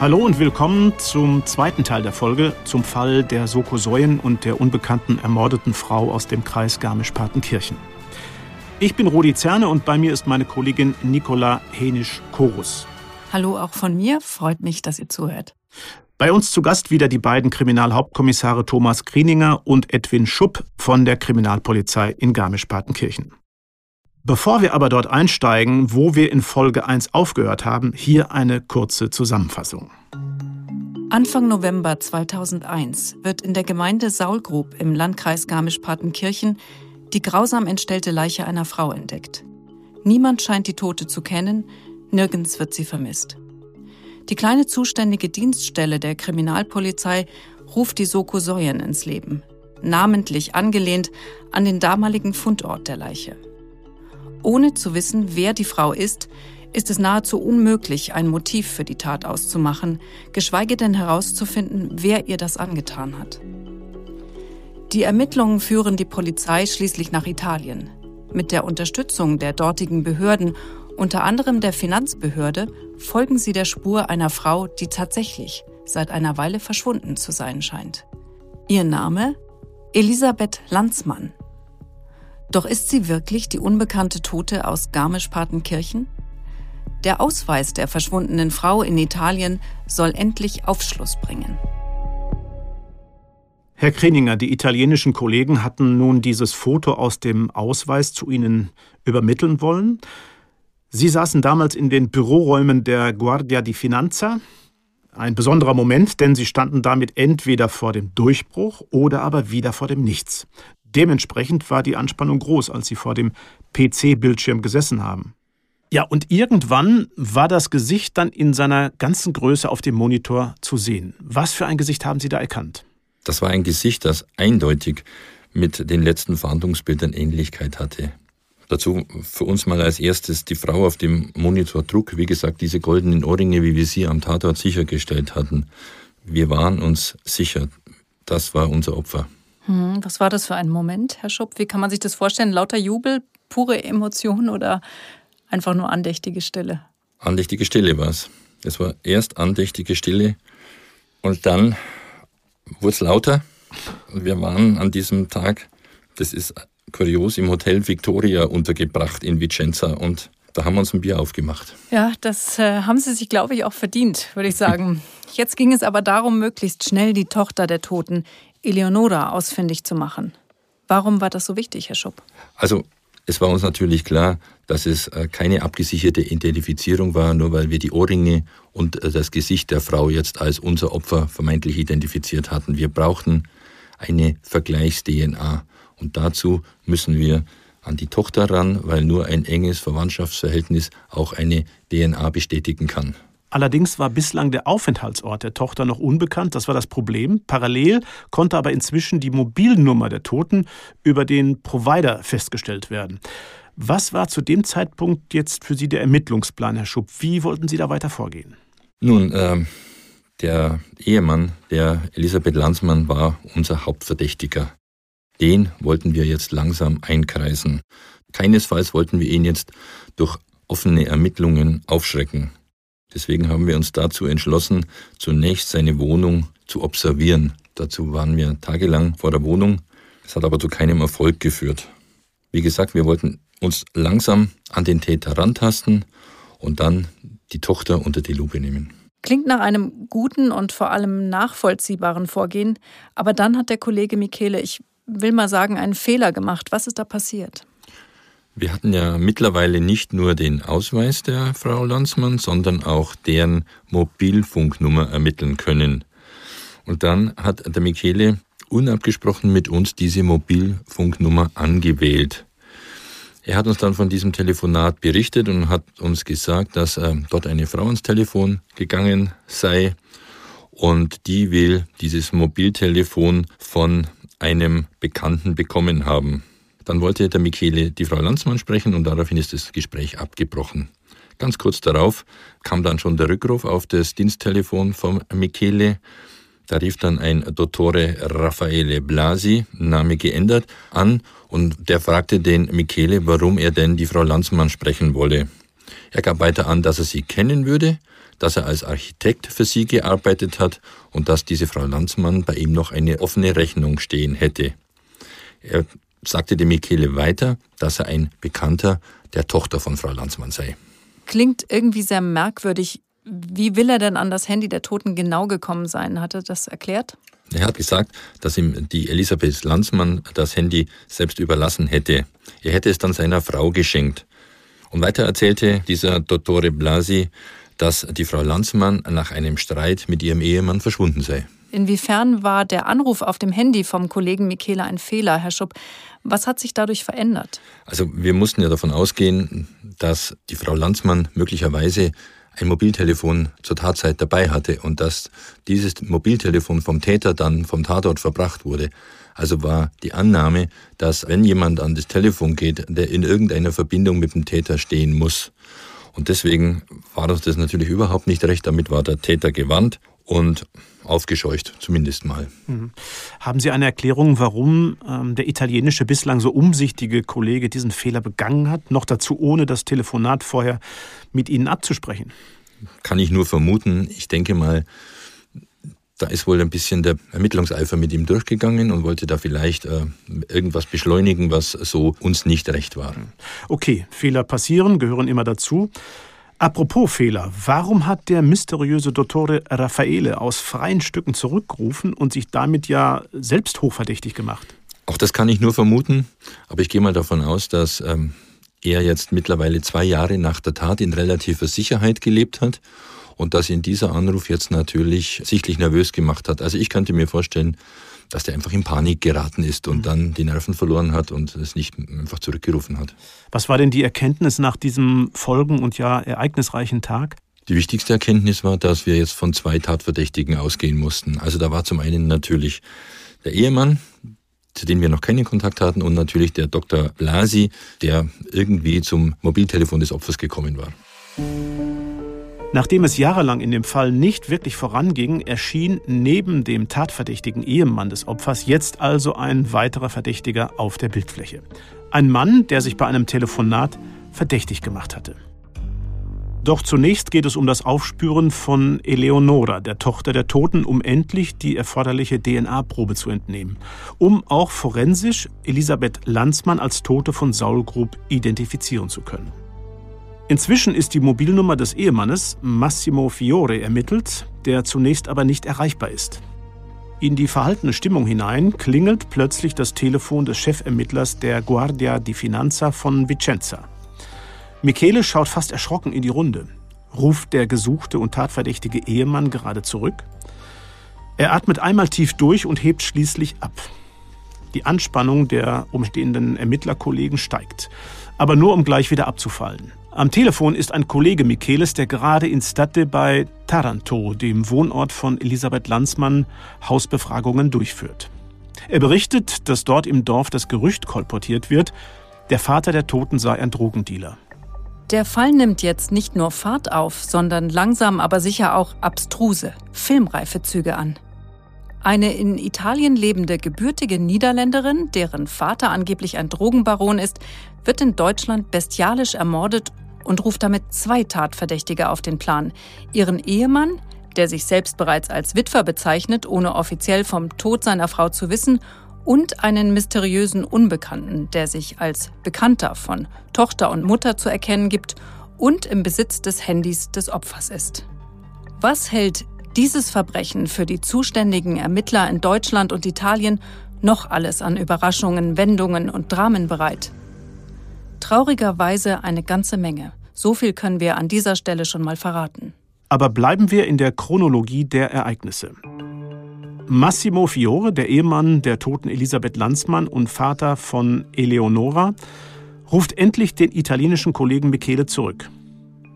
Hallo und willkommen zum zweiten Teil der Folge zum Fall der Soko Soyen und der unbekannten ermordeten Frau aus dem Kreis Garmisch-Partenkirchen. Ich bin Rudi Zerne und bei mir ist meine Kollegin Nicola Henisch-Korus. Hallo auch von mir, freut mich, dass ihr zuhört. Bei uns zu Gast wieder die beiden Kriminalhauptkommissare Thomas Grieninger und Edwin Schupp von der Kriminalpolizei in Garmisch-Partenkirchen. Bevor wir aber dort einsteigen, wo wir in Folge 1 aufgehört haben, hier eine kurze Zusammenfassung. Anfang November 2001 wird in der Gemeinde Saulgrub im Landkreis Garmisch-Partenkirchen die grausam entstellte Leiche einer Frau entdeckt. Niemand scheint die Tote zu kennen, nirgends wird sie vermisst. Die kleine zuständige Dienststelle der Kriminalpolizei ruft die Soko Soyen ins Leben, namentlich angelehnt an den damaligen Fundort der Leiche. Ohne zu wissen, wer die Frau ist, ist es nahezu unmöglich, ein Motiv für die Tat auszumachen, geschweige denn herauszufinden, wer ihr das angetan hat. Die Ermittlungen führen die Polizei schließlich nach Italien. Mit der Unterstützung der dortigen Behörden, unter anderem der Finanzbehörde, folgen sie der Spur einer Frau, die tatsächlich seit einer Weile verschwunden zu sein scheint. Ihr Name? Elisabeth Landsmann. Doch ist sie wirklich die unbekannte Tote aus Garmisch-Partenkirchen? Der Ausweis der verschwundenen Frau in Italien soll endlich Aufschluss bringen. Herr Kreninger, die italienischen Kollegen hatten nun dieses Foto aus dem Ausweis zu Ihnen übermitteln wollen. Sie saßen damals in den Büroräumen der Guardia di Finanza. Ein besonderer Moment, denn Sie standen damit entweder vor dem Durchbruch oder aber wieder vor dem Nichts. Dementsprechend war die Anspannung groß, als sie vor dem PC-Bildschirm gesessen haben. Ja, und irgendwann war das Gesicht dann in seiner ganzen Größe auf dem Monitor zu sehen. Was für ein Gesicht haben Sie da erkannt? Das war ein Gesicht, das eindeutig mit den letzten Fahndungsbildern Ähnlichkeit hatte. Dazu für uns mal als erstes die Frau auf dem Monitor trug, wie gesagt, diese goldenen Ohrringe, wie wir sie am Tatort sichergestellt hatten. Wir waren uns sicher, das war unser Opfer. Hm, was war das für ein Moment, Herr Schupp? Wie kann man sich das vorstellen? Lauter Jubel, pure Emotion oder einfach nur andächtige Stille? Andächtige Stille war es. Es war erst andächtige Stille und dann wurde es lauter. Wir waren an diesem Tag, das ist kurios, im Hotel Victoria untergebracht in Vicenza und da haben wir uns ein Bier aufgemacht. Ja, das äh, haben Sie sich, glaube ich, auch verdient, würde ich sagen. Jetzt ging es aber darum, möglichst schnell die Tochter der Toten Eleonora ausfindig zu machen. Warum war das so wichtig, Herr Schupp? Also es war uns natürlich klar, dass es äh, keine abgesicherte Identifizierung war, nur weil wir die Ohrringe und äh, das Gesicht der Frau jetzt als unser Opfer vermeintlich identifiziert hatten. Wir brauchten eine Vergleichs-DNA. Und dazu müssen wir an die Tochter ran, weil nur ein enges Verwandtschaftsverhältnis auch eine DNA bestätigen kann. Allerdings war bislang der Aufenthaltsort der Tochter noch unbekannt, das war das Problem. Parallel konnte aber inzwischen die Mobilnummer der Toten über den Provider festgestellt werden. Was war zu dem Zeitpunkt jetzt für Sie der Ermittlungsplan, Herr Schupp? Wie wollten Sie da weiter vorgehen? Nun, äh, der Ehemann der Elisabeth Landsmann war unser Hauptverdächtiger. Den wollten wir jetzt langsam einkreisen. Keinesfalls wollten wir ihn jetzt durch offene Ermittlungen aufschrecken. Deswegen haben wir uns dazu entschlossen, zunächst seine Wohnung zu observieren. Dazu waren wir tagelang vor der Wohnung. Es hat aber zu keinem Erfolg geführt. Wie gesagt, wir wollten uns langsam an den Täter rantasten und dann die Tochter unter die Lupe nehmen. Klingt nach einem guten und vor allem nachvollziehbaren Vorgehen. Aber dann hat der Kollege Michele, ich will mal sagen, einen Fehler gemacht. Was ist da passiert? Wir hatten ja mittlerweile nicht nur den Ausweis der Frau Landsmann, sondern auch deren Mobilfunknummer ermitteln können. Und dann hat der Michele unabgesprochen mit uns diese Mobilfunknummer angewählt. Er hat uns dann von diesem Telefonat berichtet und hat uns gesagt, dass äh, dort eine Frau ans Telefon gegangen sei und die will dieses Mobiltelefon von einem Bekannten bekommen haben. Dann wollte der Michele die Frau Landsmann sprechen und daraufhin ist das Gespräch abgebrochen. Ganz kurz darauf kam dann schon der Rückruf auf das Diensttelefon von Michele. Da rief dann ein Dottore Raffaele Blasi, Name geändert, an und der fragte den Michele, warum er denn die Frau Landsmann sprechen wolle. Er gab weiter an, dass er sie kennen würde, dass er als Architekt für sie gearbeitet hat und dass diese Frau Landsmann bei ihm noch eine offene Rechnung stehen hätte. Er sagte dem Michele weiter, dass er ein Bekannter der Tochter von Frau Landsmann sei. Klingt irgendwie sehr merkwürdig. Wie will er denn an das Handy der Toten genau gekommen sein? Hat er das erklärt? Er hat gesagt, dass ihm die Elisabeth Landsmann das Handy selbst überlassen hätte. Er hätte es dann seiner Frau geschenkt. Und weiter erzählte dieser Dottore Blasi, dass die Frau Landsmann nach einem Streit mit ihrem Ehemann verschwunden sei. Inwiefern war der Anruf auf dem Handy vom Kollegen Michele ein Fehler, Herr Schupp? Was hat sich dadurch verändert? Also wir mussten ja davon ausgehen, dass die Frau Landsmann möglicherweise ein Mobiltelefon zur Tatzeit dabei hatte und dass dieses Mobiltelefon vom Täter dann vom Tatort verbracht wurde. Also war die Annahme, dass wenn jemand an das Telefon geht, der in irgendeiner Verbindung mit dem Täter stehen muss. Und deswegen war uns das natürlich überhaupt nicht recht. Damit war der Täter gewarnt und aufgescheucht, zumindest mal. Mhm. Haben Sie eine Erklärung, warum ähm, der italienische bislang so umsichtige Kollege diesen Fehler begangen hat? Noch dazu ohne das Telefonat vorher mit Ihnen abzusprechen? Kann ich nur vermuten. Ich denke mal, da ist wohl ein bisschen der Ermittlungseifer mit ihm durchgegangen und wollte da vielleicht äh, irgendwas beschleunigen, was so uns nicht recht war. Okay, Fehler passieren, gehören immer dazu. Apropos Fehler, warum hat der mysteriöse Dottore Raffaele aus freien Stücken zurückgerufen und sich damit ja selbst hochverdächtig gemacht? Auch das kann ich nur vermuten, aber ich gehe mal davon aus, dass ähm, er jetzt mittlerweile zwei Jahre nach der Tat in relativer Sicherheit gelebt hat und dass ihn dieser Anruf jetzt natürlich sichtlich nervös gemacht hat. Also ich könnte mir vorstellen, dass der einfach in Panik geraten ist und mhm. dann die Nerven verloren hat und es nicht einfach zurückgerufen hat. Was war denn die Erkenntnis nach diesem folgen- und ja ereignisreichen Tag? Die wichtigste Erkenntnis war, dass wir jetzt von zwei Tatverdächtigen ausgehen mussten. Also da war zum einen natürlich der Ehemann, zu dem wir noch keinen Kontakt hatten, und natürlich der Dr. Blasi, der irgendwie zum Mobiltelefon des Opfers gekommen war. Nachdem es jahrelang in dem Fall nicht wirklich voranging, erschien neben dem tatverdächtigen Ehemann des Opfers jetzt also ein weiterer Verdächtiger auf der Bildfläche. Ein Mann, der sich bei einem Telefonat verdächtig gemacht hatte. Doch zunächst geht es um das Aufspüren von Eleonora, der Tochter der Toten, um endlich die erforderliche DNA-Probe zu entnehmen, um auch forensisch Elisabeth Landsmann als Tote von Saulgrub identifizieren zu können. Inzwischen ist die Mobilnummer des Ehemannes Massimo Fiore ermittelt, der zunächst aber nicht erreichbar ist. In die verhaltene Stimmung hinein klingelt plötzlich das Telefon des Chefermittlers der Guardia di Finanza von Vicenza. Michele schaut fast erschrocken in die Runde. Ruft der gesuchte und tatverdächtige Ehemann gerade zurück? Er atmet einmal tief durch und hebt schließlich ab. Die Anspannung der umstehenden Ermittlerkollegen steigt, aber nur um gleich wieder abzufallen. Am Telefon ist ein Kollege Micheles, der gerade in Statte bei Taranto, dem Wohnort von Elisabeth Landsmann, Hausbefragungen durchführt. Er berichtet, dass dort im Dorf das Gerücht kolportiert wird, der Vater der Toten sei ein Drogendealer. Der Fall nimmt jetzt nicht nur Fahrt auf, sondern langsam aber sicher auch abstruse, filmreife Züge an. Eine in Italien lebende gebürtige Niederländerin, deren Vater angeblich ein Drogenbaron ist, wird in Deutschland bestialisch ermordet und ruft damit zwei Tatverdächtige auf den Plan. Ihren Ehemann, der sich selbst bereits als Witwer bezeichnet, ohne offiziell vom Tod seiner Frau zu wissen, und einen mysteriösen Unbekannten, der sich als Bekannter von Tochter und Mutter zu erkennen gibt und im Besitz des Handys des Opfers ist. Was hält dieses Verbrechen für die zuständigen Ermittler in Deutschland und Italien noch alles an Überraschungen, Wendungen und Dramen bereit? Traurigerweise eine ganze Menge. So viel können wir an dieser Stelle schon mal verraten. Aber bleiben wir in der Chronologie der Ereignisse. Massimo Fiore, der Ehemann der toten Elisabeth Landsmann und Vater von Eleonora, ruft endlich den italienischen Kollegen Michele zurück.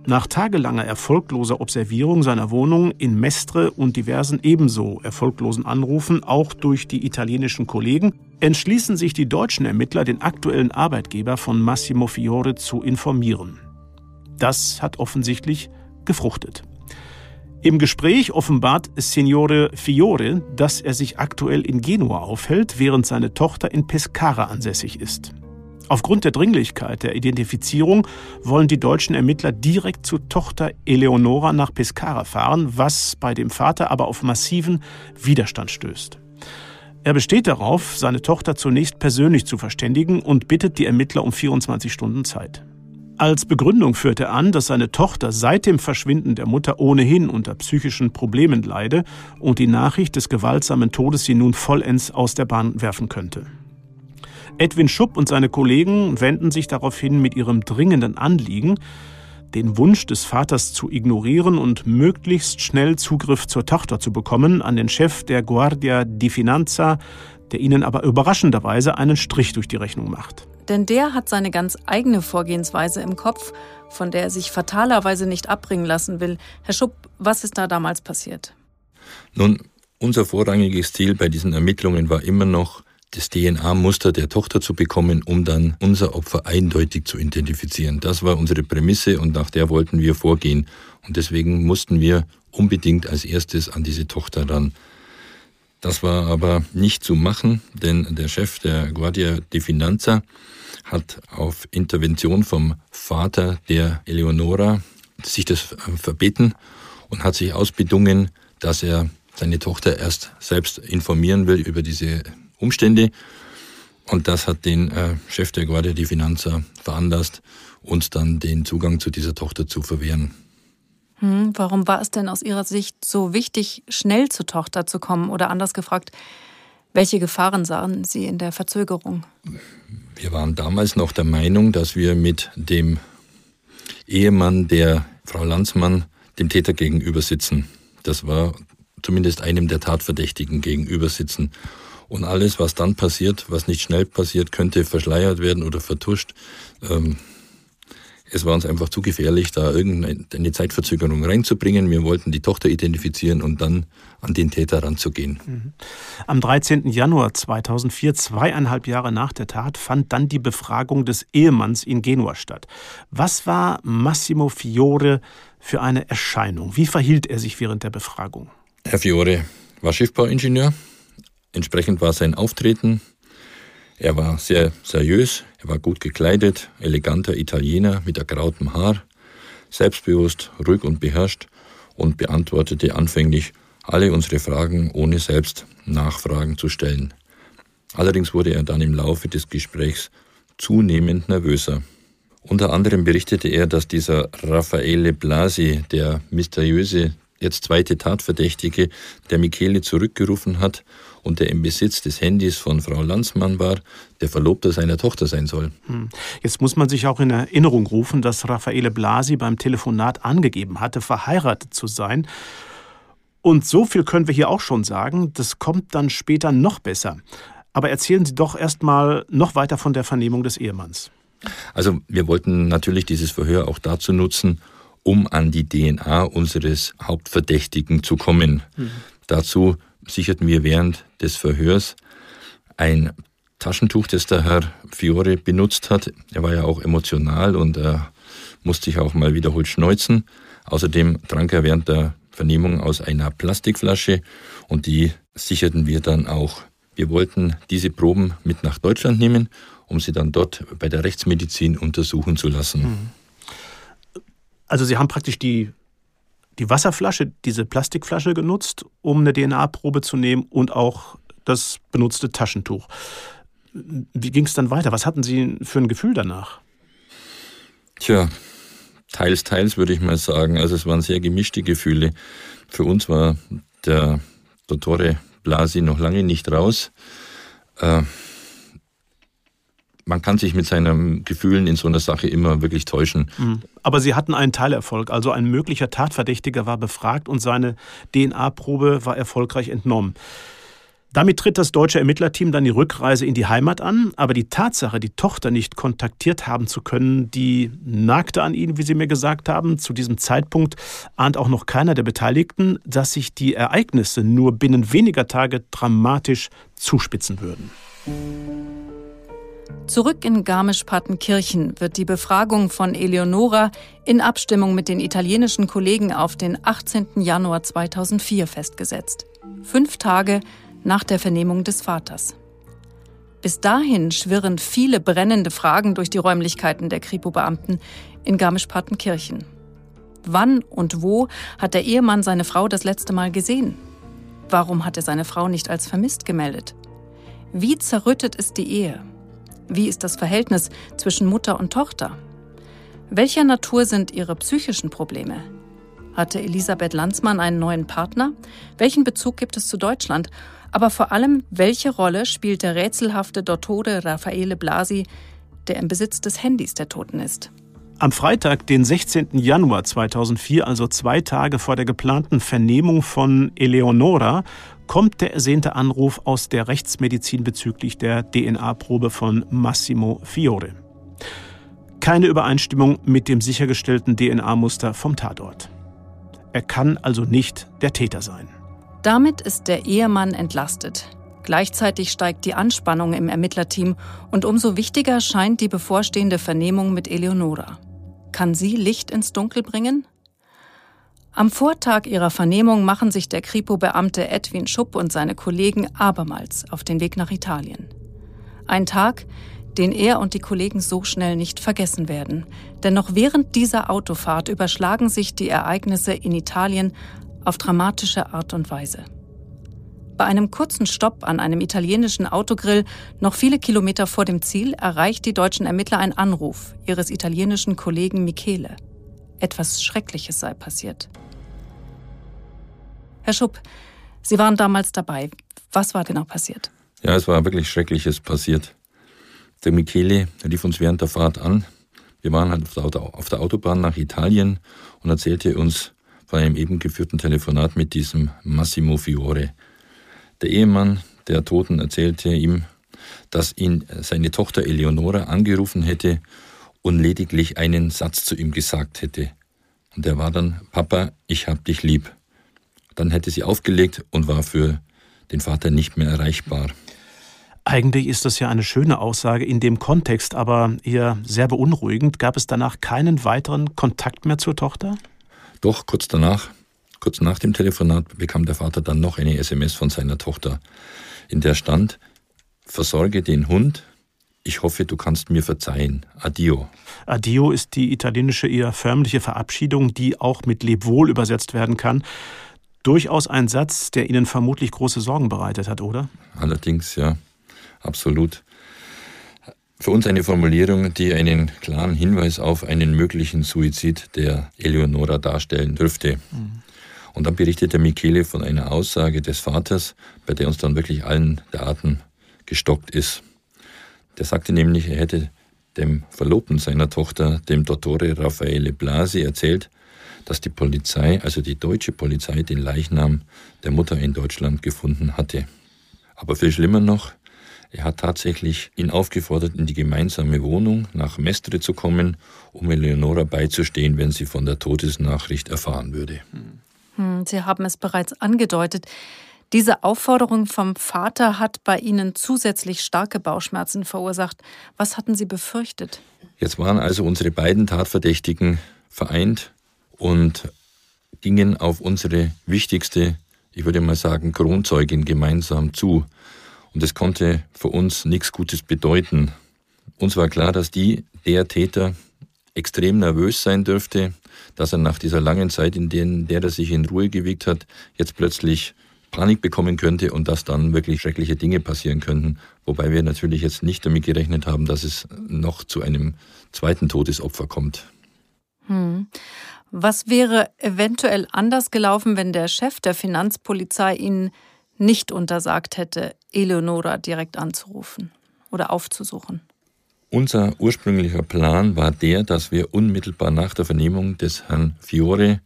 Nach tagelanger erfolgloser Observierung seiner Wohnung in Mestre und diversen ebenso erfolglosen Anrufen, auch durch die italienischen Kollegen, entschließen sich die deutschen Ermittler, den aktuellen Arbeitgeber von Massimo Fiore zu informieren. Das hat offensichtlich gefruchtet. Im Gespräch offenbart Signore Fiore, dass er sich aktuell in Genua aufhält, während seine Tochter in Pescara ansässig ist. Aufgrund der Dringlichkeit der Identifizierung wollen die deutschen Ermittler direkt zu Tochter Eleonora nach Pescara fahren, was bei dem Vater aber auf massiven Widerstand stößt. Er besteht darauf, seine Tochter zunächst persönlich zu verständigen und bittet die Ermittler um 24 Stunden Zeit. Als Begründung führt er an, dass seine Tochter seit dem Verschwinden der Mutter ohnehin unter psychischen Problemen leide und die Nachricht des gewaltsamen Todes sie nun vollends aus der Bahn werfen könnte. Edwin Schupp und seine Kollegen wenden sich daraufhin mit ihrem dringenden Anliegen, den Wunsch des Vaters zu ignorieren und möglichst schnell Zugriff zur Tochter zu bekommen, an den Chef der Guardia di Finanza, der ihnen aber überraschenderweise einen Strich durch die Rechnung macht. Denn der hat seine ganz eigene Vorgehensweise im Kopf, von der er sich fatalerweise nicht abbringen lassen will. Herr Schupp, was ist da damals passiert? Nun, unser vorrangiges Ziel bei diesen Ermittlungen war immer noch, das DNA-Muster der Tochter zu bekommen, um dann unser Opfer eindeutig zu identifizieren. Das war unsere Prämisse und nach der wollten wir vorgehen. Und deswegen mussten wir unbedingt als erstes an diese Tochter ran. Das war aber nicht zu machen, denn der Chef der Guardia di Finanza hat auf Intervention vom Vater der Eleonora sich das verbeten und hat sich ausbedungen, dass er seine Tochter erst selbst informieren will über diese Umstände. Und das hat den äh, Chef der Guardia di Finanza veranlasst, uns dann den Zugang zu dieser Tochter zu verwehren. Hm, warum war es denn aus Ihrer Sicht so wichtig, schnell zur Tochter zu kommen? Oder anders gefragt, welche Gefahren sahen Sie in der Verzögerung? Wir waren damals noch der Meinung, dass wir mit dem Ehemann der Frau Landsmann dem Täter gegenüber sitzen. Das war zumindest einem der Tatverdächtigen gegenüber sitzen. Und alles, was dann passiert, was nicht schnell passiert, könnte verschleiert werden oder vertuscht. Ähm, es war uns einfach zu gefährlich, da irgendeine Zeitverzögerung reinzubringen. Wir wollten die Tochter identifizieren und dann an den Täter ranzugehen. Mhm. Am 13. Januar 2004, zweieinhalb Jahre nach der Tat, fand dann die Befragung des Ehemanns in Genua statt. Was war Massimo Fiore für eine Erscheinung? Wie verhielt er sich während der Befragung? Herr Fiore war Schiffbauingenieur, Entsprechend war sein Auftreten. Er war sehr seriös, er war gut gekleidet, eleganter Italiener mit ergrautem Haar, selbstbewusst, ruhig und beherrscht und beantwortete anfänglich alle unsere Fragen, ohne selbst Nachfragen zu stellen. Allerdings wurde er dann im Laufe des Gesprächs zunehmend nervöser. Unter anderem berichtete er, dass dieser Raffaele Blasi, der mysteriöse jetzt zweite Tatverdächtige, der Michele zurückgerufen hat und der im Besitz des Handys von Frau Landsmann war, der Verlobter seiner Tochter sein soll. Hm. Jetzt muss man sich auch in Erinnerung rufen, dass Raffaele Blasi beim Telefonat angegeben hatte, verheiratet zu sein. Und so viel können wir hier auch schon sagen, das kommt dann später noch besser. Aber erzählen Sie doch erst mal noch weiter von der Vernehmung des Ehemanns. Also wir wollten natürlich dieses Verhör auch dazu nutzen, um an die DNA unseres Hauptverdächtigen zu kommen. Mhm. Dazu sicherten wir während des Verhörs ein Taschentuch, das der Herr Fiore benutzt hat. Er war ja auch emotional und äh, musste sich auch mal wiederholt schneuzen. Außerdem trank er während der Vernehmung aus einer Plastikflasche und die sicherten wir dann auch. Wir wollten diese Proben mit nach Deutschland nehmen, um sie dann dort bei der Rechtsmedizin untersuchen zu lassen. Mhm. Also Sie haben praktisch die die Wasserflasche, diese Plastikflasche genutzt, um eine DNA-Probe zu nehmen und auch das benutzte Taschentuch. Wie ging es dann weiter? Was hatten Sie für ein Gefühl danach? Tja, teils, teils würde ich mal sagen. Also es waren sehr gemischte Gefühle. Für uns war der Dottore Blasi noch lange nicht raus. Äh, man kann sich mit seinen Gefühlen in so einer Sache immer wirklich täuschen. Mhm. Aber Sie hatten einen Teilerfolg. Also ein möglicher Tatverdächtiger war befragt und seine DNA-Probe war erfolgreich entnommen. Damit tritt das deutsche Ermittlerteam dann die Rückreise in die Heimat an, aber die Tatsache, die Tochter nicht kontaktiert haben zu können, die nagte an ihnen, wie Sie mir gesagt haben. Zu diesem Zeitpunkt ahnt auch noch keiner der Beteiligten, dass sich die Ereignisse nur binnen weniger Tage dramatisch zuspitzen würden. Zurück in Garmisch-Partenkirchen wird die Befragung von Eleonora in Abstimmung mit den italienischen Kollegen auf den 18. Januar 2004 festgesetzt. Fünf Tage nach der Vernehmung des Vaters. Bis dahin schwirren viele brennende Fragen durch die Räumlichkeiten der Kripo-Beamten in Garmisch-Partenkirchen. Wann und wo hat der Ehemann seine Frau das letzte Mal gesehen? Warum hat er seine Frau nicht als vermisst gemeldet? Wie zerrüttet ist die Ehe? Wie ist das Verhältnis zwischen Mutter und Tochter? Welcher Natur sind ihre psychischen Probleme? Hatte Elisabeth Landsmann einen neuen Partner? Welchen Bezug gibt es zu Deutschland? Aber vor allem, welche Rolle spielt der rätselhafte Dottore Raffaele Blasi, der im Besitz des Handys der Toten ist? Am Freitag, den 16. Januar 2004, also zwei Tage vor der geplanten Vernehmung von Eleonora, kommt der ersehnte Anruf aus der Rechtsmedizin bezüglich der DNA-Probe von Massimo Fiore. Keine Übereinstimmung mit dem sichergestellten DNA-Muster vom Tatort. Er kann also nicht der Täter sein. Damit ist der Ehemann entlastet. Gleichzeitig steigt die Anspannung im Ermittlerteam und umso wichtiger scheint die bevorstehende Vernehmung mit Eleonora. Kann sie Licht ins Dunkel bringen? Am Vortag ihrer Vernehmung machen sich der Kripo-Beamte Edwin Schupp und seine Kollegen abermals auf den Weg nach Italien. Ein Tag, den er und die Kollegen so schnell nicht vergessen werden. Denn noch während dieser Autofahrt überschlagen sich die Ereignisse in Italien auf dramatische Art und Weise. Bei einem kurzen Stopp an einem italienischen Autogrill, noch viele Kilometer vor dem Ziel, erreicht die deutschen Ermittler einen Anruf ihres italienischen Kollegen Michele. Etwas Schreckliches sei passiert. Herr Schupp, Sie waren damals dabei. Was war genau passiert? Ja, es war wirklich Schreckliches passiert. Der Michele rief uns während der Fahrt an. Wir waren halt auf der Autobahn nach Italien und erzählte uns von einem eben geführten Telefonat mit diesem Massimo Fiore. Der Ehemann der Toten erzählte ihm, dass ihn seine Tochter Eleonora angerufen hätte und lediglich einen Satz zu ihm gesagt hätte. Und der war dann, Papa, ich hab dich lieb. Dann hätte sie aufgelegt und war für den Vater nicht mehr erreichbar. Eigentlich ist das ja eine schöne Aussage in dem Kontext, aber eher sehr beunruhigend. Gab es danach keinen weiteren Kontakt mehr zur Tochter? Doch, kurz danach, kurz nach dem Telefonat, bekam der Vater dann noch eine SMS von seiner Tochter, in der stand, versorge den Hund, ich hoffe, du kannst mir verzeihen. Addio. Addio ist die italienische eher förmliche Verabschiedung, die auch mit Lebwohl übersetzt werden kann. Durchaus ein Satz, der Ihnen vermutlich große Sorgen bereitet hat, oder? Allerdings, ja absolut. Für uns eine Formulierung, die einen klaren Hinweis auf einen möglichen Suizid der Eleonora darstellen dürfte. Mhm. Und dann berichtet der Michele von einer Aussage des Vaters, bei der uns dann wirklich allen der Atem gestockt ist. Der sagte nämlich, er hätte dem Verlobten seiner Tochter, dem Dottore Raffaele Blasi, erzählt, dass die Polizei, also die deutsche Polizei, den Leichnam der Mutter in Deutschland gefunden hatte. Aber viel schlimmer noch, er hat tatsächlich ihn aufgefordert, in die gemeinsame Wohnung nach Mestre zu kommen, um Eleonora beizustehen, wenn sie von der Todesnachricht erfahren würde. Hm, sie haben es bereits angedeutet. Diese Aufforderung vom Vater hat bei Ihnen zusätzlich starke Bauchschmerzen verursacht. Was hatten Sie befürchtet? Jetzt waren also unsere beiden Tatverdächtigen vereint und gingen auf unsere wichtigste, ich würde mal sagen, Kronzeugin gemeinsam zu. Und es konnte für uns nichts Gutes bedeuten. Uns war klar, dass die, der Täter, extrem nervös sein dürfte, dass er nach dieser langen Zeit, in der er sich in Ruhe gewiegt hat, jetzt plötzlich Panik bekommen könnte und dass dann wirklich schreckliche Dinge passieren könnten. Wobei wir natürlich jetzt nicht damit gerechnet haben, dass es noch zu einem zweiten Todesopfer kommt. Hm. Was wäre eventuell anders gelaufen, wenn der Chef der Finanzpolizei Ihnen nicht untersagt hätte, Eleonora direkt anzurufen oder aufzusuchen. Unser ursprünglicher Plan war der, dass wir unmittelbar nach der Vernehmung des Herrn Fiore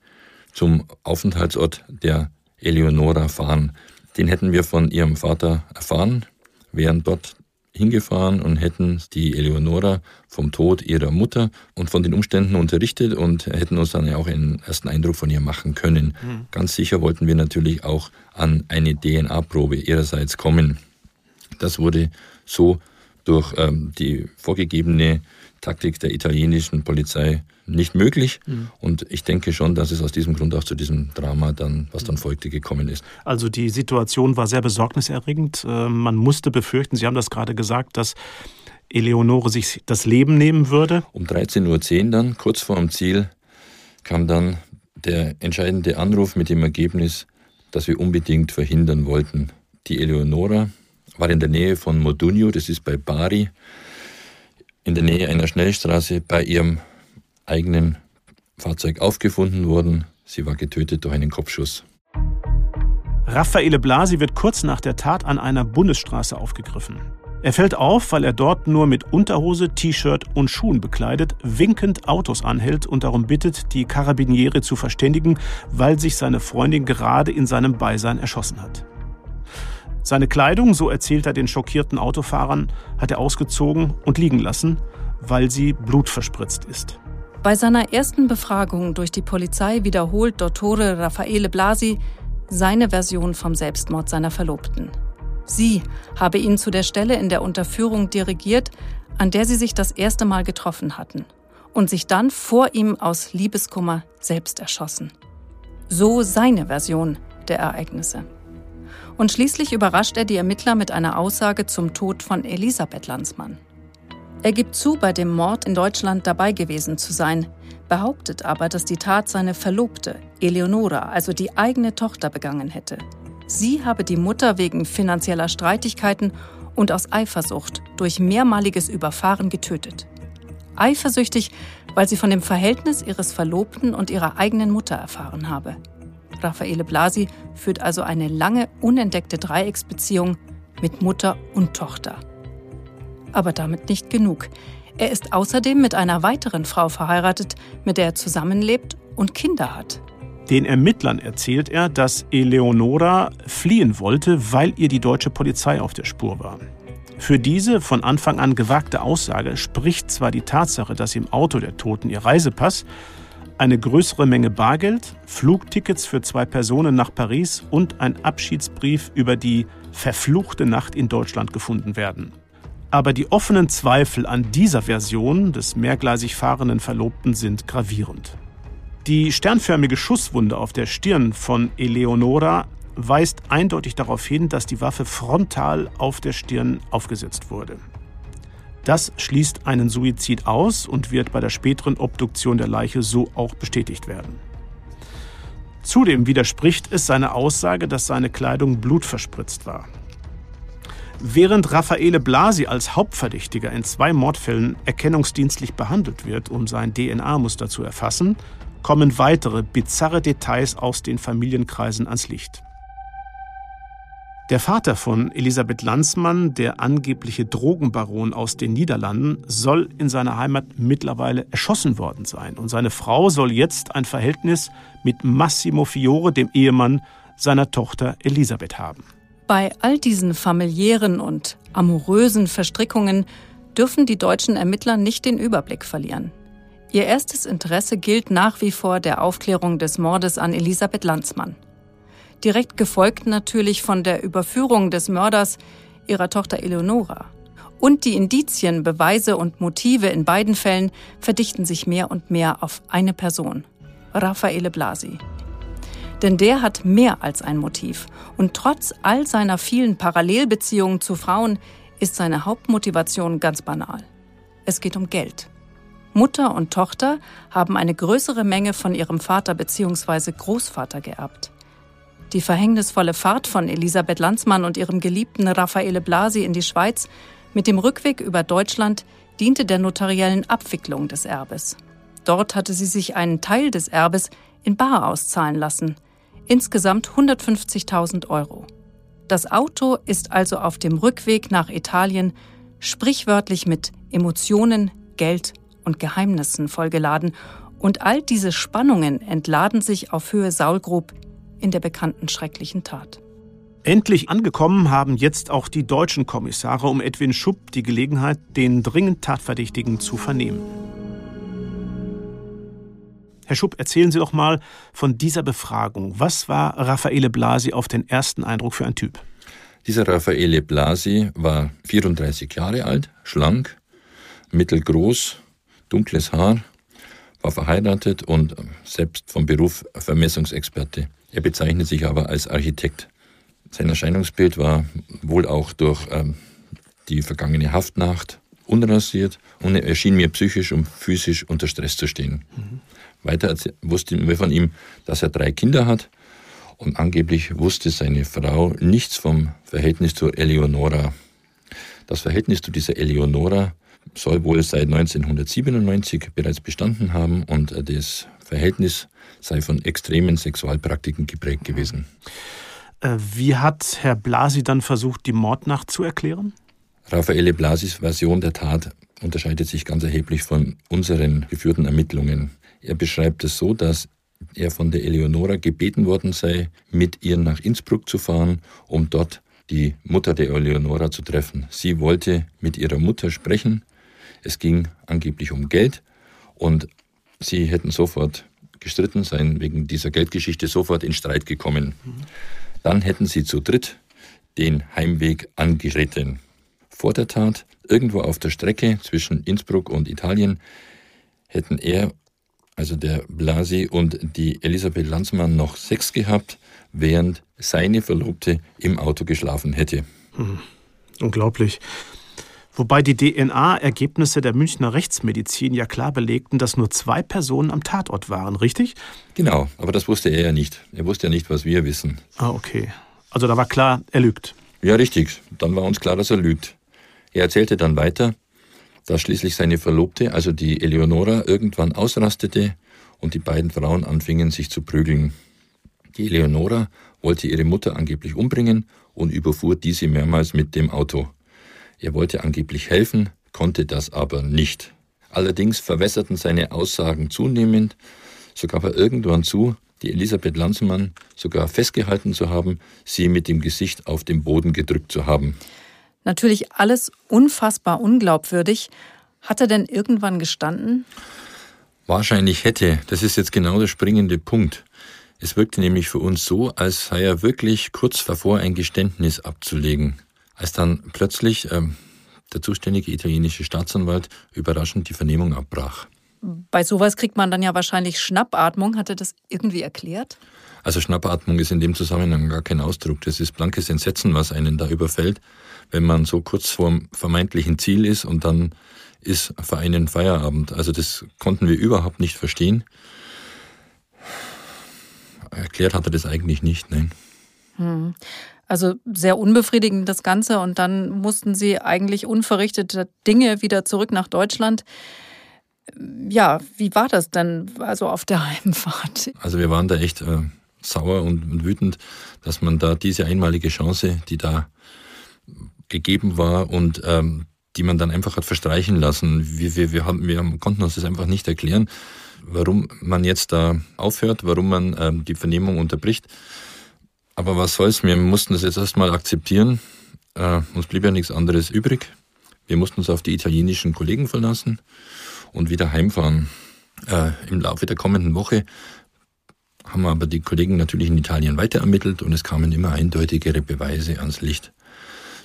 zum Aufenthaltsort der Eleonora fahren. Den hätten wir von ihrem Vater erfahren, wären dort hingefahren und hätten die Eleonora vom Tod ihrer Mutter und von den Umständen unterrichtet und hätten uns dann auch einen ersten Eindruck von ihr machen können. Mhm. Ganz sicher wollten wir natürlich auch an eine DNA-Probe ihrerseits kommen. Das wurde so durch ähm, die vorgegebene Taktik der italienischen Polizei nicht möglich. Mhm. Und ich denke schon, dass es aus diesem Grund auch zu diesem Drama dann, was dann mhm. folgte, gekommen ist. Also die Situation war sehr besorgniserregend. Äh, man musste befürchten, Sie haben das gerade gesagt, dass Eleonore sich das Leben nehmen würde. Um 13.10 Uhr dann, kurz vor dem Ziel, kam dann der entscheidende Anruf mit dem Ergebnis, dass wir unbedingt verhindern wollten. Die Eleonora war in der Nähe von Modugno, das ist bei Bari, in der Nähe einer Schnellstraße bei ihrem eigenen Fahrzeug aufgefunden worden. Sie war getötet durch einen Kopfschuss. Raffaele Blasi wird kurz nach der Tat an einer Bundesstraße aufgegriffen. Er fällt auf, weil er dort nur mit Unterhose, T-Shirt und Schuhen bekleidet, winkend Autos anhält und darum bittet, die Karabiniere zu verständigen, weil sich seine Freundin gerade in seinem Beisein erschossen hat. Seine Kleidung, so erzählt er den schockierten Autofahrern, hat er ausgezogen und liegen lassen, weil sie blutverspritzt ist. Bei seiner ersten Befragung durch die Polizei wiederholt Dottore Raffaele Blasi seine Version vom Selbstmord seiner Verlobten. Sie habe ihn zu der Stelle in der Unterführung dirigiert, an der sie sich das erste Mal getroffen hatten und sich dann vor ihm aus Liebeskummer selbst erschossen. So seine Version der Ereignisse. Und schließlich überrascht er die Ermittler mit einer Aussage zum Tod von Elisabeth Landsmann. Er gibt zu, bei dem Mord in Deutschland dabei gewesen zu sein, behauptet aber, dass die Tat seine Verlobte, Eleonora, also die eigene Tochter, begangen hätte. Sie habe die Mutter wegen finanzieller Streitigkeiten und aus Eifersucht durch mehrmaliges Überfahren getötet. Eifersüchtig, weil sie von dem Verhältnis ihres Verlobten und ihrer eigenen Mutter erfahren habe. Raffaele Blasi führt also eine lange, unentdeckte Dreiecksbeziehung mit Mutter und Tochter. Aber damit nicht genug. Er ist außerdem mit einer weiteren Frau verheiratet, mit der er zusammenlebt und Kinder hat. Den Ermittlern erzählt er, dass Eleonora fliehen wollte, weil ihr die deutsche Polizei auf der Spur war. Für diese von Anfang an gewagte Aussage spricht zwar die Tatsache, dass im Auto der Toten ihr Reisepass, eine größere Menge Bargeld, Flugtickets für zwei Personen nach Paris und ein Abschiedsbrief über die verfluchte Nacht in Deutschland gefunden werden. Aber die offenen Zweifel an dieser Version des mehrgleisig fahrenden Verlobten sind gravierend. Die sternförmige Schusswunde auf der Stirn von Eleonora weist eindeutig darauf hin, dass die Waffe frontal auf der Stirn aufgesetzt wurde. Das schließt einen Suizid aus und wird bei der späteren Obduktion der Leiche so auch bestätigt werden. Zudem widerspricht es seiner Aussage, dass seine Kleidung blutverspritzt war. Während Raffaele Blasi als Hauptverdächtiger in zwei Mordfällen erkennungsdienstlich behandelt wird, um sein DNA-Muster zu erfassen, kommen weitere bizarre Details aus den Familienkreisen ans Licht. Der Vater von Elisabeth Landsmann, der angebliche Drogenbaron aus den Niederlanden, soll in seiner Heimat mittlerweile erschossen worden sein. Und seine Frau soll jetzt ein Verhältnis mit Massimo Fiore, dem Ehemann seiner Tochter Elisabeth, haben. Bei all diesen familiären und amorösen Verstrickungen dürfen die deutschen Ermittler nicht den Überblick verlieren. Ihr erstes Interesse gilt nach wie vor der Aufklärung des Mordes an Elisabeth Landsmann direkt gefolgt natürlich von der Überführung des Mörders ihrer Tochter Eleonora. Und die Indizien, Beweise und Motive in beiden Fällen verdichten sich mehr und mehr auf eine Person, Raffaele Blasi. Denn der hat mehr als ein Motiv. Und trotz all seiner vielen Parallelbeziehungen zu Frauen ist seine Hauptmotivation ganz banal. Es geht um Geld. Mutter und Tochter haben eine größere Menge von ihrem Vater bzw. Großvater geerbt. Die verhängnisvolle Fahrt von Elisabeth Landsmann und ihrem geliebten Raffaele Blasi in die Schweiz mit dem Rückweg über Deutschland diente der notariellen Abwicklung des Erbes. Dort hatte sie sich einen Teil des Erbes in Bar auszahlen lassen, insgesamt 150.000 Euro. Das Auto ist also auf dem Rückweg nach Italien sprichwörtlich mit Emotionen, Geld und Geheimnissen vollgeladen, und all diese Spannungen entladen sich auf Höhe Saulgrub in der bekannten schrecklichen Tat. Endlich angekommen haben jetzt auch die deutschen Kommissare um Edwin Schupp die Gelegenheit, den dringend Tatverdächtigen zu vernehmen. Herr Schupp, erzählen Sie doch mal von dieser Befragung. Was war Raffaele Blasi auf den ersten Eindruck für ein Typ? Dieser Raffaele Blasi war 34 Jahre alt, schlank, mittelgroß, dunkles Haar, war verheiratet und selbst vom Beruf Vermessungsexperte. Er bezeichnet sich aber als Architekt. Sein Erscheinungsbild war wohl auch durch ähm, die vergangene Haftnacht unrasiert und er schien mir psychisch und physisch unter Stress zu stehen. Mhm. Weiter wussten wir von ihm, dass er drei Kinder hat und angeblich wusste seine Frau nichts vom Verhältnis zur Eleonora. Das Verhältnis zu dieser Eleonora soll wohl seit 1997 bereits bestanden haben und das Verhältnis sei von extremen Sexualpraktiken geprägt gewesen. Äh, wie hat Herr Blasi dann versucht, die Mordnacht zu erklären? Raffaele Blasis Version der Tat unterscheidet sich ganz erheblich von unseren geführten Ermittlungen. Er beschreibt es so, dass er von der Eleonora gebeten worden sei, mit ihr nach Innsbruck zu fahren, um dort die Mutter der Eleonora zu treffen. Sie wollte mit ihrer Mutter sprechen. Es ging angeblich um Geld und sie hätten sofort gestritten sein, wegen dieser Geldgeschichte sofort in Streit gekommen. Dann hätten sie zu dritt den Heimweg angetreten. Vor der Tat, irgendwo auf der Strecke zwischen Innsbruck und Italien, hätten er also der Blasi und die Elisabeth Lanzmann, noch Sex gehabt, während seine Verlobte im Auto geschlafen hätte. Hm. Unglaublich. Wobei die DNA-Ergebnisse der Münchner Rechtsmedizin ja klar belegten, dass nur zwei Personen am Tatort waren, richtig? Genau, aber das wusste er ja nicht. Er wusste ja nicht, was wir wissen. Ah, okay. Also da war klar, er lügt. Ja, richtig. Dann war uns klar, dass er lügt. Er erzählte dann weiter, dass schließlich seine Verlobte, also die Eleonora, irgendwann ausrastete und die beiden Frauen anfingen sich zu prügeln. Die Eleonora wollte ihre Mutter angeblich umbringen und überfuhr diese mehrmals mit dem Auto. Er wollte angeblich helfen, konnte das aber nicht. Allerdings verwässerten seine Aussagen zunehmend, so gab er irgendwann zu, die Elisabeth Lanzmann sogar festgehalten zu haben, sie mit dem Gesicht auf den Boden gedrückt zu haben. Natürlich alles unfassbar unglaubwürdig. Hat er denn irgendwann gestanden? Wahrscheinlich hätte. Das ist jetzt genau der springende Punkt. Es wirkte nämlich für uns so, als sei er wirklich kurz davor, ein Geständnis abzulegen. Als dann plötzlich ähm, der zuständige italienische Staatsanwalt überraschend die Vernehmung abbrach. Bei sowas kriegt man dann ja wahrscheinlich Schnappatmung. Hat er das irgendwie erklärt? Also Schnappatmung ist in dem Zusammenhang gar kein Ausdruck. Das ist blankes Entsetzen, was einen da überfällt wenn man so kurz vorm vermeintlichen Ziel ist und dann ist für einen Feierabend. Also das konnten wir überhaupt nicht verstehen. Erklärt hat er das eigentlich nicht, nein. Hm. Also sehr unbefriedigend das Ganze und dann mussten sie eigentlich unverrichtete Dinge wieder zurück nach Deutschland. Ja, wie war das denn also auf der Heimfahrt? Also wir waren da echt äh, sauer und, wütend, dass man da diese einmalige Chance, die da gegeben war und ähm, die man dann einfach hat verstreichen lassen. Wir, wir, wir, haben, wir konnten uns das einfach nicht erklären, warum man jetzt da aufhört, warum man ähm, die Vernehmung unterbricht. Aber was soll's, wir mussten das jetzt erstmal akzeptieren. Äh, uns blieb ja nichts anderes übrig. Wir mussten uns auf die italienischen Kollegen verlassen und wieder heimfahren. Äh, Im Laufe der kommenden Woche haben aber die Kollegen natürlich in Italien weiter ermittelt und es kamen immer eindeutigere Beweise ans Licht.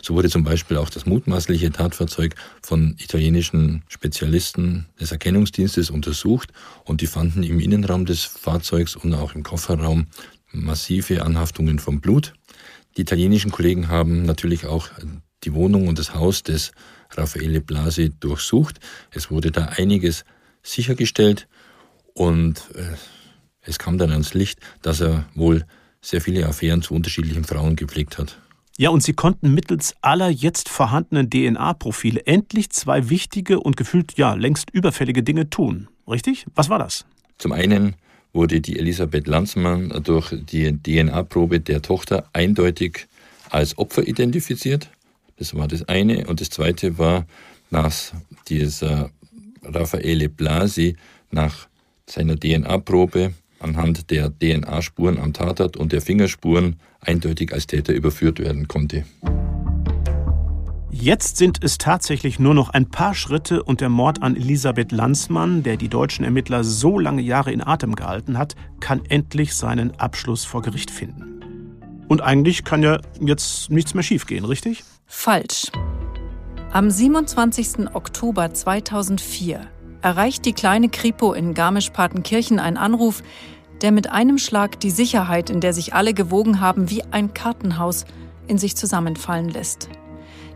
So wurde zum Beispiel auch das mutmaßliche Tatfahrzeug von italienischen Spezialisten des Erkennungsdienstes untersucht und die fanden im Innenraum des Fahrzeugs und auch im Kofferraum massive Anhaftungen von Blut. Die italienischen Kollegen haben natürlich auch die Wohnung und das Haus des Raffaele Blasi durchsucht. Es wurde da einiges sichergestellt und äh, es kam dann ans Licht, dass er wohl sehr viele Affären zu unterschiedlichen Frauen gepflegt hat. Ja, und sie konnten mittels aller jetzt vorhandenen DNA-Profile endlich zwei wichtige und gefühlt ja längst überfällige Dinge tun. Richtig? Was war das? Zum einen wurde die Elisabeth Lanzmann durch die DNA-Probe der Tochter eindeutig als Opfer identifiziert. Das war das eine. Und das zweite war, dass dieser Raffaele Blasi nach seiner DNA-Probe anhand der DNA-Spuren am Tatort und der Fingerspuren eindeutig als Täter überführt werden konnte. Jetzt sind es tatsächlich nur noch ein paar Schritte und der Mord an Elisabeth Lanzmann, der die deutschen Ermittler so lange Jahre in Atem gehalten hat, kann endlich seinen Abschluss vor Gericht finden. Und eigentlich kann ja jetzt nichts mehr schiefgehen, richtig? Falsch. Am 27. Oktober 2004 erreicht die kleine Kripo in Garmisch-Partenkirchen einen Anruf, der mit einem Schlag die Sicherheit, in der sich alle gewogen haben, wie ein Kartenhaus in sich zusammenfallen lässt.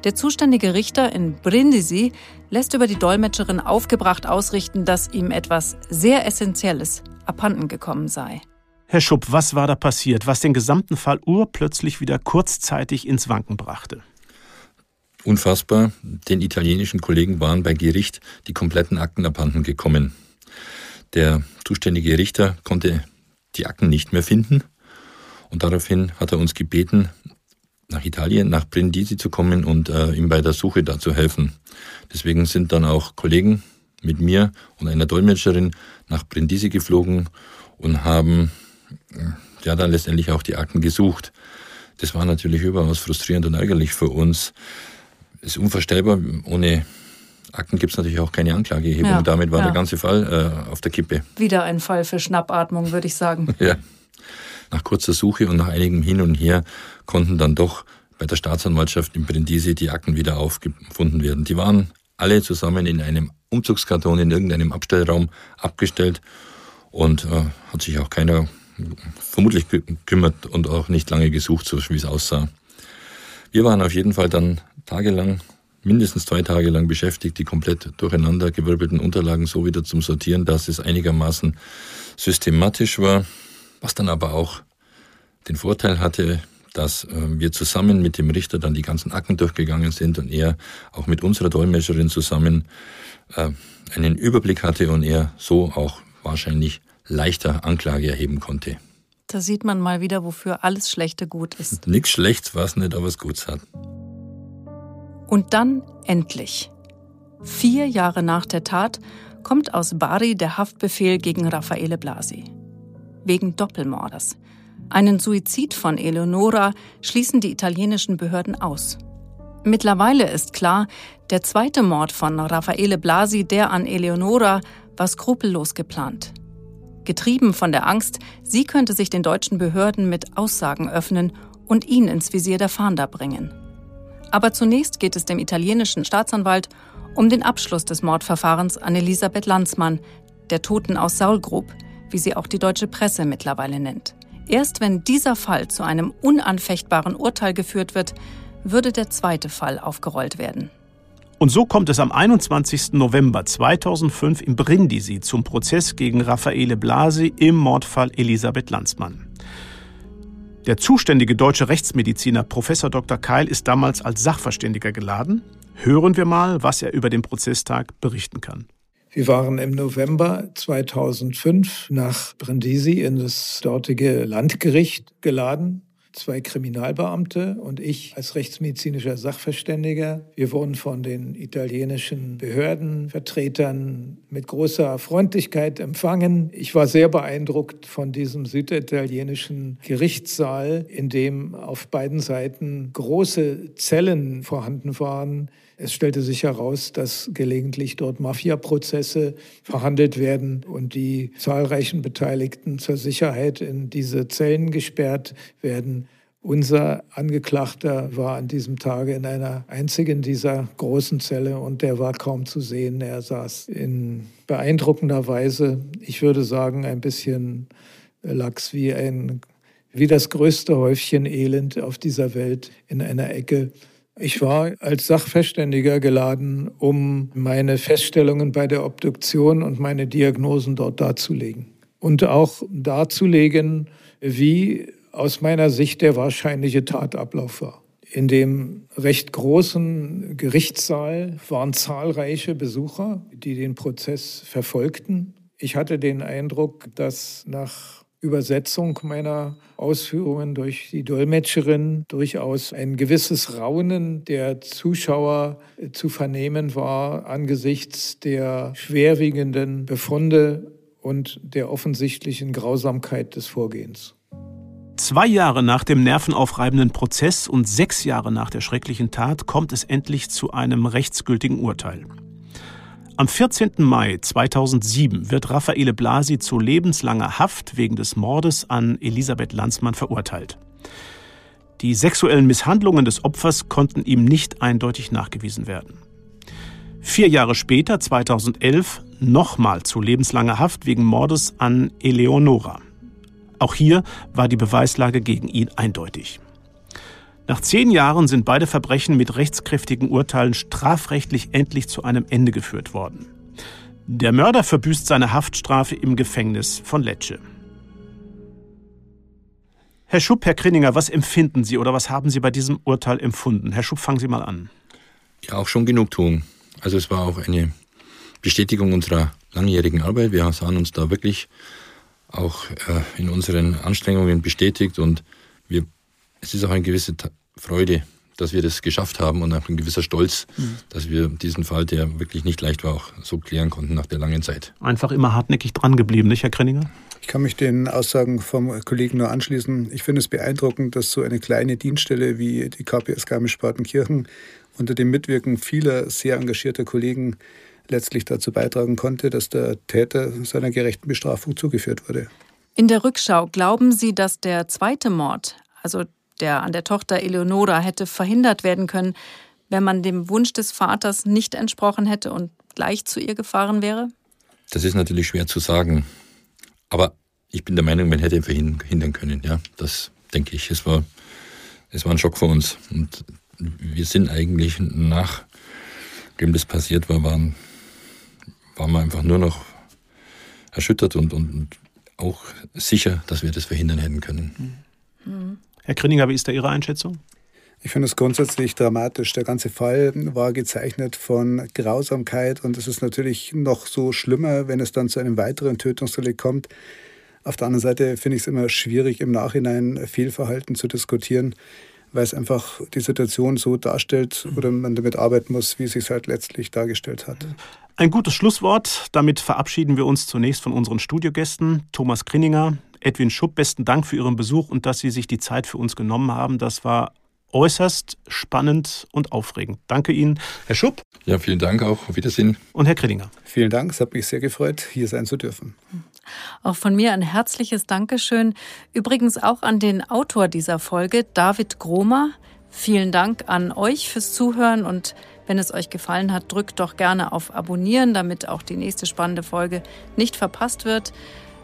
Der zuständige Richter in Brindisi lässt über die Dolmetscherin aufgebracht ausrichten, dass ihm etwas sehr Essentielles abhanden gekommen sei. Herr Schupp, was war da passiert, was den gesamten Fall urplötzlich wieder kurzzeitig ins Wanken brachte? Unfassbar. Den italienischen Kollegen waren bei Gericht die kompletten Akten abhanden gekommen. Der zuständige Richter konnte die Akten nicht mehr finden und daraufhin hat er uns gebeten, nach Italien, nach Brindisi zu kommen und äh, ihm bei der Suche da zu helfen. Deswegen sind dann auch Kollegen mit mir und einer Dolmetscherin nach Brindisi geflogen und haben äh, ja dann letztendlich auch die Akten gesucht. Das war natürlich überaus frustrierend und ärgerlich für uns. Es ist unvorstellbar. Ohne Akten gibt es natürlich auch keine Anklageerhebung. Ja, Damit war ja. der ganze Fall äh, auf der Kippe. Wieder ein Fall für Schnappatmung, würde ich sagen. ja. Nach kurzer Suche und nach einigem Hin und Her konnten dann doch bei der Staatsanwaltschaft in Brindisi die Akten wieder aufgefunden werden. Die waren alle zusammen in einem Umzugskarton in irgendeinem Abstellraum abgestellt und äh, hat sich auch keiner vermutlich gekümmert und auch nicht lange gesucht, so wie es aussah. Wir waren auf jeden Fall dann tagelang, mindestens zwei Tage lang beschäftigt, die komplett durcheinander gewirbelten Unterlagen so wieder zum Sortieren, dass es einigermaßen systematisch war. Was dann aber auch den Vorteil hatte, dass äh, wir zusammen mit dem Richter dann die ganzen Akten durchgegangen sind und er auch mit unserer Dolmetscherin zusammen äh, einen Überblick hatte und er so auch wahrscheinlich leichter Anklage erheben konnte. Da sieht man mal wieder, wofür alles Schlechte gut ist. Nichts Schlechtes war es nicht, aber es Gutes hat. Und dann endlich. Vier Jahre nach der Tat kommt aus Bari der Haftbefehl gegen Raffaele Blasi wegen Doppelmordes. Einen Suizid von Eleonora schließen die italienischen Behörden aus. Mittlerweile ist klar, der zweite Mord von Raffaele Blasi, der an Eleonora, war skrupellos geplant. Getrieben von der Angst, sie könnte sich den deutschen Behörden mit Aussagen öffnen und ihn ins Visier der Fahnder bringen. Aber zunächst geht es dem italienischen Staatsanwalt um den Abschluss des Mordverfahrens an Elisabeth Lanzmann, der Toten aus Saulgrub, wie sie auch die deutsche Presse mittlerweile nennt. Erst wenn dieser Fall zu einem unanfechtbaren Urteil geführt wird, würde der zweite Fall aufgerollt werden. Und so kommt es am 21. November 2005 in Brindisi zum Prozess gegen Raffaele Blasi im Mordfall Elisabeth Lanzmann. Der zuständige deutsche Rechtsmediziner Prof. Dr. Keil ist damals als Sachverständiger geladen. Hören wir mal, was er über den Prozesstag berichten kann. Wir waren im November 2005 nach Brindisi in das dortige Landgericht geladen. Zwei Kriminalbeamte und ich als rechtsmedizinischer Sachverständiger. Wir wurden von den italienischen Behördenvertretern mit großer Freundlichkeit empfangen. Ich war sehr beeindruckt von diesem süditalienischen Gerichtssaal, in dem auf beiden Seiten große Zellen vorhanden waren, es stellte sich heraus, dass gelegentlich dort Mafiaprozesse verhandelt werden und die zahlreichen Beteiligten zur Sicherheit in diese Zellen gesperrt werden. Unser Angeklagter war an diesem Tage in einer einzigen dieser großen Zelle und der war kaum zu sehen. Er saß in beeindruckender Weise, ich würde sagen, ein bisschen lax wie ein wie das größte Häufchen Elend auf dieser Welt in einer Ecke ich war als Sachverständiger geladen, um meine Feststellungen bei der Obduktion und meine Diagnosen dort darzulegen. Und auch darzulegen, wie aus meiner Sicht der wahrscheinliche Tatablauf war. In dem recht großen Gerichtssaal waren zahlreiche Besucher, die den Prozess verfolgten. Ich hatte den Eindruck, dass nach Übersetzung meiner Ausführungen durch die Dolmetscherin durchaus ein gewisses Raunen der Zuschauer äh, zu vernehmen war angesichts der schwerwiegenden Befunde und der offensichtlichen Grausamkeit des Vorgehens. Zwei Jahre nach dem nervenaufreibenden Prozess und sechs Jahre nach der schrecklichen Tat kommt es endlich zu einem rechtsgültigen Urteil. Am 14. Mai 2007 wird Raffaele Blasi zu lebenslanger Haft wegen des Mordes an Elisabeth Lanzmann verurteilt. Die sexuellen Misshandlungen des Opfers konnten ihm nicht eindeutig nachgewiesen werden. Vier Jahre später, 2011, nochmal zu lebenslanger Haft wegen Mordes an Eleonora. Auch hier war die Beweislage gegen ihn eindeutig. Nach zehn Jahren sind beide Verbrechen mit rechtskräftigen Urteilen strafrechtlich endlich zu einem Ende geführt worden. Der Mörder verbüßt seine Haftstrafe im Gefängnis von Lecce. Herr Schupp, Herr Krinninger, was empfinden Sie oder was haben Sie bei diesem Urteil empfunden? Herr Schupp, fangen Sie mal an. Ja, auch schon genug tun. Also es war auch eine Bestätigung unserer langjährigen Arbeit. Wir sahen uns da wirklich auch äh, in unseren Anstrengungen bestätigt und wir, es ist auch eine gewisse Freude, dass wir das geschafft haben und auch ein gewisser Stolz, mhm. dass wir diesen Fall, der wirklich nicht leicht war, auch so klären konnten nach der langen Zeit. Einfach immer hartnäckig dran geblieben, nicht, Herr Krenninger? Ich kann mich den Aussagen vom Kollegen nur anschließen. Ich finde es beeindruckend, dass so eine kleine Dienststelle wie die KPS Garmisch-Partenkirchen unter dem Mitwirken vieler sehr engagierter Kollegen letztlich dazu beitragen konnte, dass der Täter seiner gerechten Bestrafung zugeführt wurde. In der Rückschau glauben Sie, dass der zweite Mord, also der an der Tochter Eleonora, hätte verhindert werden können, wenn man dem Wunsch des Vaters nicht entsprochen hätte und gleich zu ihr gefahren wäre? Das ist natürlich schwer zu sagen. Aber ich bin der Meinung, man hätte ihn verhindern können. Ja, das denke ich. Es war, es war ein Schock für uns. Und wir sind eigentlich nachdem das passiert war, waren waren wir einfach nur noch erschüttert und, und, und auch sicher, dass wir das verhindern hätten können. Mhm. Herr Grinninger, wie ist da Ihre Einschätzung? Ich finde es grundsätzlich dramatisch. Der ganze Fall war gezeichnet von Grausamkeit und es ist natürlich noch so schlimmer, wenn es dann zu einem weiteren Tötungsdelikt kommt. Auf der anderen Seite finde ich es immer schwierig, im Nachhinein Fehlverhalten zu diskutieren, weil es einfach die Situation so darstellt oder man damit arbeiten muss, wie es sich halt letztlich dargestellt hat. Ein gutes Schlusswort. Damit verabschieden wir uns zunächst von unseren Studiogästen. Thomas Krinninger, Edwin Schupp, besten Dank für Ihren Besuch und dass Sie sich die Zeit für uns genommen haben. Das war äußerst spannend und aufregend. Danke Ihnen, Herr Schupp. Ja, vielen Dank auch. Auf Wiedersehen. Und Herr Krinninger. Vielen Dank. Es hat mich sehr gefreut, hier sein zu dürfen. Auch von mir ein herzliches Dankeschön. Übrigens auch an den Autor dieser Folge, David Gromer. Vielen Dank an euch fürs Zuhören und wenn es euch gefallen hat, drückt doch gerne auf Abonnieren, damit auch die nächste spannende Folge nicht verpasst wird.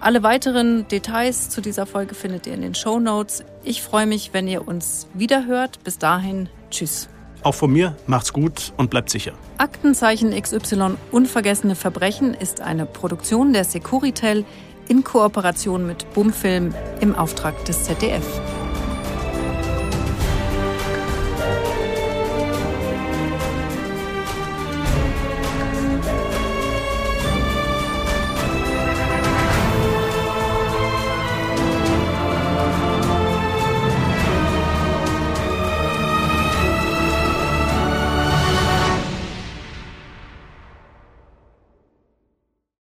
Alle weiteren Details zu dieser Folge findet ihr in den Show Notes. Ich freue mich, wenn ihr uns wiederhört. Bis dahin, tschüss. Auch von mir, macht's gut und bleibt sicher. Aktenzeichen XY Unvergessene Verbrechen ist eine Produktion der Securitel in Kooperation mit Bumfilm im Auftrag des ZDF.